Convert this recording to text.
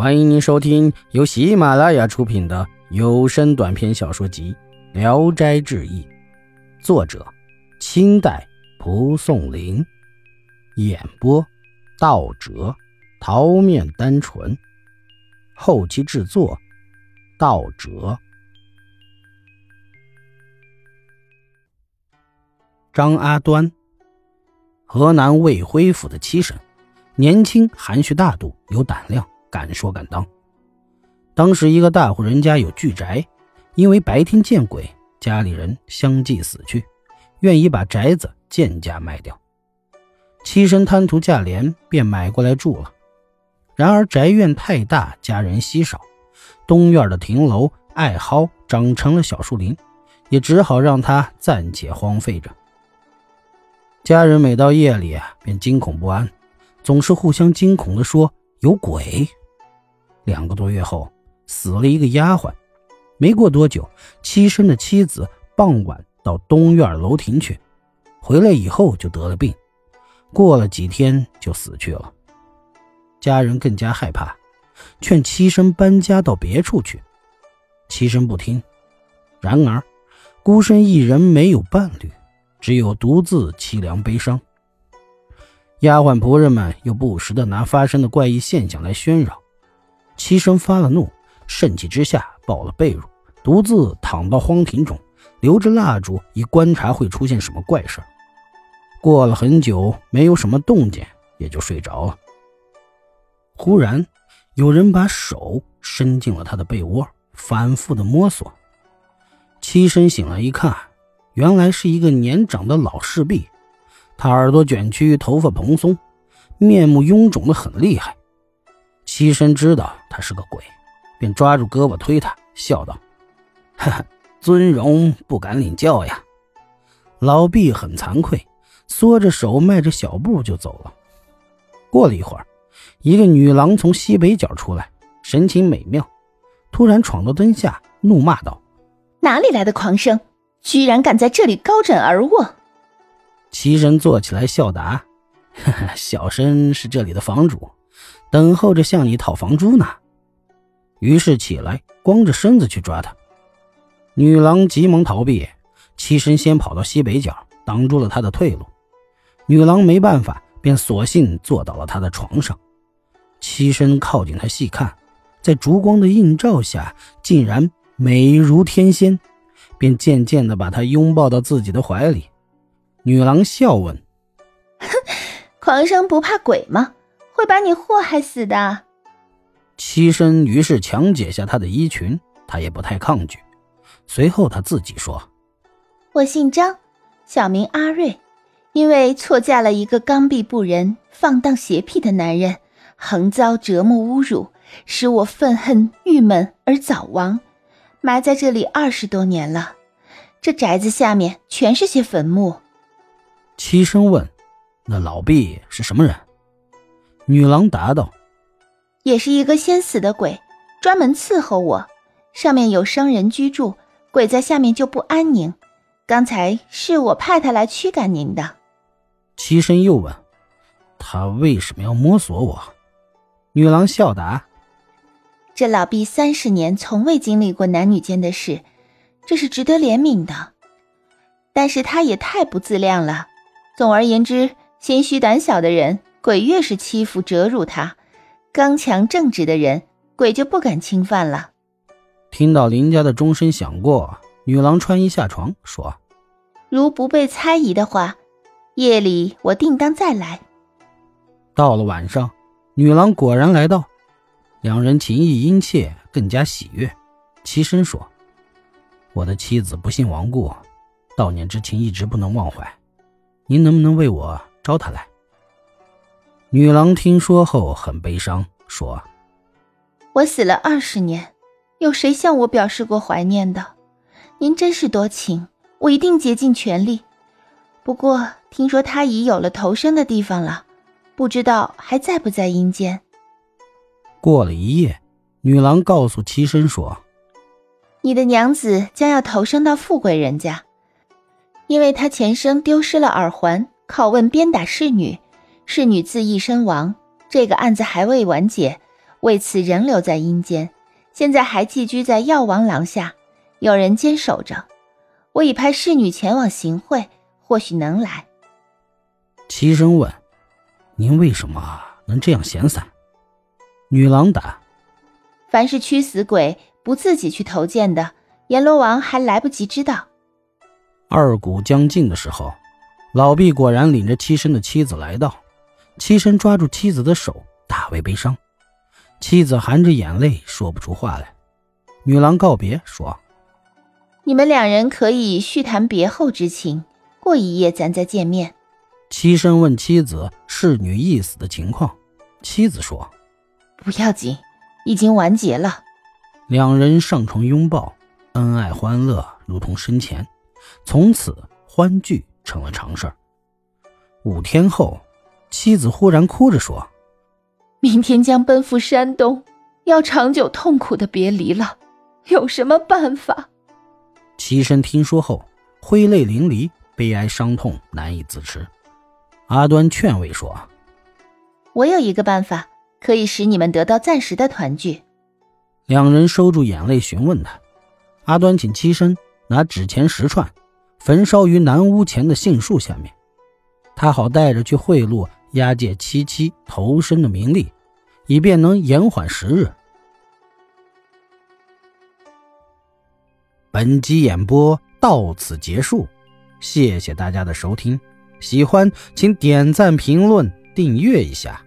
欢迎您收听由喜马拉雅出品的有声短篇小说集《聊斋志异》，作者：清代蒲松龄，演播：道哲、桃面单纯，后期制作：道哲。张阿端，河南卫辉府的七婶，年轻、含蓄、大度、有胆量。敢说敢当。当时一个大户人家有巨宅，因为白天见鬼，家里人相继死去，愿意把宅子贱价卖掉。妻身贪图价廉，便买过来住了。然而宅院太大，家人稀少，东院的亭楼艾蒿长成了小树林，也只好让他暂且荒废着。家人每到夜里啊，便惊恐不安，总是互相惊恐地说有鬼。两个多月后，死了一个丫鬟。没过多久，妻身的妻子傍晚到东院楼亭去，回来以后就得了病，过了几天就死去了。家人更加害怕，劝妻身搬家到别处去，妻身不听。然而，孤身一人没有伴侣，只有独自凄凉悲伤。丫鬟仆人们又不时的拿发生的怪异现象来喧扰。妻身发了怒，盛气之下抱了被褥，独自躺到荒庭中，留着蜡烛以观察会出现什么怪事过了很久，没有什么动静，也就睡着了。忽然，有人把手伸进了他的被窝，反复的摸索。七身醒来一看，原来是一个年长的老侍婢，他耳朵卷曲，头发蓬松，面目臃肿的很厉害。妻身知道他是个鬼，便抓住胳膊推他，笑道：“ 哈哈，尊荣不敢领教呀。”老毕很惭愧，缩着手，迈着小步就走了。过了一会儿，一个女郎从西北角出来，神情美妙，突然闯到灯下，怒骂道：“哪里来的狂生，居然敢在这里高枕而卧？”齐身坐起来笑答：“哈哈，小生是这里的房主。”等候着向你讨房租呢，于是起来，光着身子去抓他。女郎急忙逃避，栖身先跑到西北角，挡住了他的退路。女郎没办法，便索性坐到了他的床上，栖身靠近他细看，在烛光的映照下，竟然美如天仙，便渐渐地把他拥抱到自己的怀里。女郎笑问：“狂生不怕鬼吗？”会把你祸害死的。妻身于是强解下他的衣裙，他也不太抗拒。随后他自己说：“我姓张，小名阿瑞，因为错嫁了一个刚愎不仁、放荡邪僻的男人，横遭折磨侮辱，使我愤恨郁闷而早亡，埋在这里二十多年了。这宅子下面全是些坟墓。”妻身问：“那老毕是什么人？”女郎答道：“也是一个先死的鬼，专门伺候我。上面有生人居住，鬼在下面就不安宁。刚才是我派他来驱赶您的。”妻身又问：“他为什么要摸索我？”女郎笑答：“这老毕三十年从未经历过男女间的事，这是值得怜悯的。但是他也太不自量了。总而言之，心虚胆小的人。”鬼越是欺负折辱他，刚强正直的人，鬼就不敢侵犯了。听到林家的钟声响过，女郎穿衣下床，说：“如不被猜疑的话，夜里我定当再来。”到了晚上，女郎果然来到，两人情意殷切，更加喜悦。齐声说：“我的妻子不幸亡故，悼念之情一直不能忘怀，您能不能为我招她来？”女郎听说后很悲伤，说：“我死了二十年，有谁向我表示过怀念的？您真是多情，我一定竭尽全力。不过听说他已有了投生的地方了，不知道还在不在阴间。”过了一夜，女郎告诉妻身说：“你的娘子将要投生到富贵人家，因为她前生丢失了耳环，拷问鞭打侍女。”侍女自缢身亡，这个案子还未完结，为此仍留在阴间，现在还寄居在药王廊下，有人坚守着。我已派侍女前往行贿，或许能来。齐生问：“您为什么能这样闲散？”女郎答：“凡是驱死鬼不自己去投剑的，阎罗王还来不及知道。”二鼓将近的时候，老毕果然领着七生的妻子来到。七身抓住妻子的手，大为悲伤。妻子含着眼泪说不出话来。女郎告别说：“你们两人可以续谈别后之情，过一夜咱再见面。”七身问妻子侍女一死的情况，妻子说：“不要紧，已经完结了。”两人上床拥抱，恩爱欢乐，如同生前。从此欢聚成了常事儿五天后，妻子忽然哭着说：“明天将奔赴山东，要长久痛苦的别离了，有什么办法？”齐生听说后，挥泪淋漓，悲哀伤痛难以自持。阿端劝慰说：“我有一个办法，可以使你们得到暂时的团聚。”两人收住眼泪，询问他。阿端请七生拿纸钱十串。焚烧于南屋前的杏树下面，他好带着去贿赂押解七七投身的名利，以便能延缓时日。本集演播到此结束，谢谢大家的收听，喜欢请点赞、评论、订阅一下。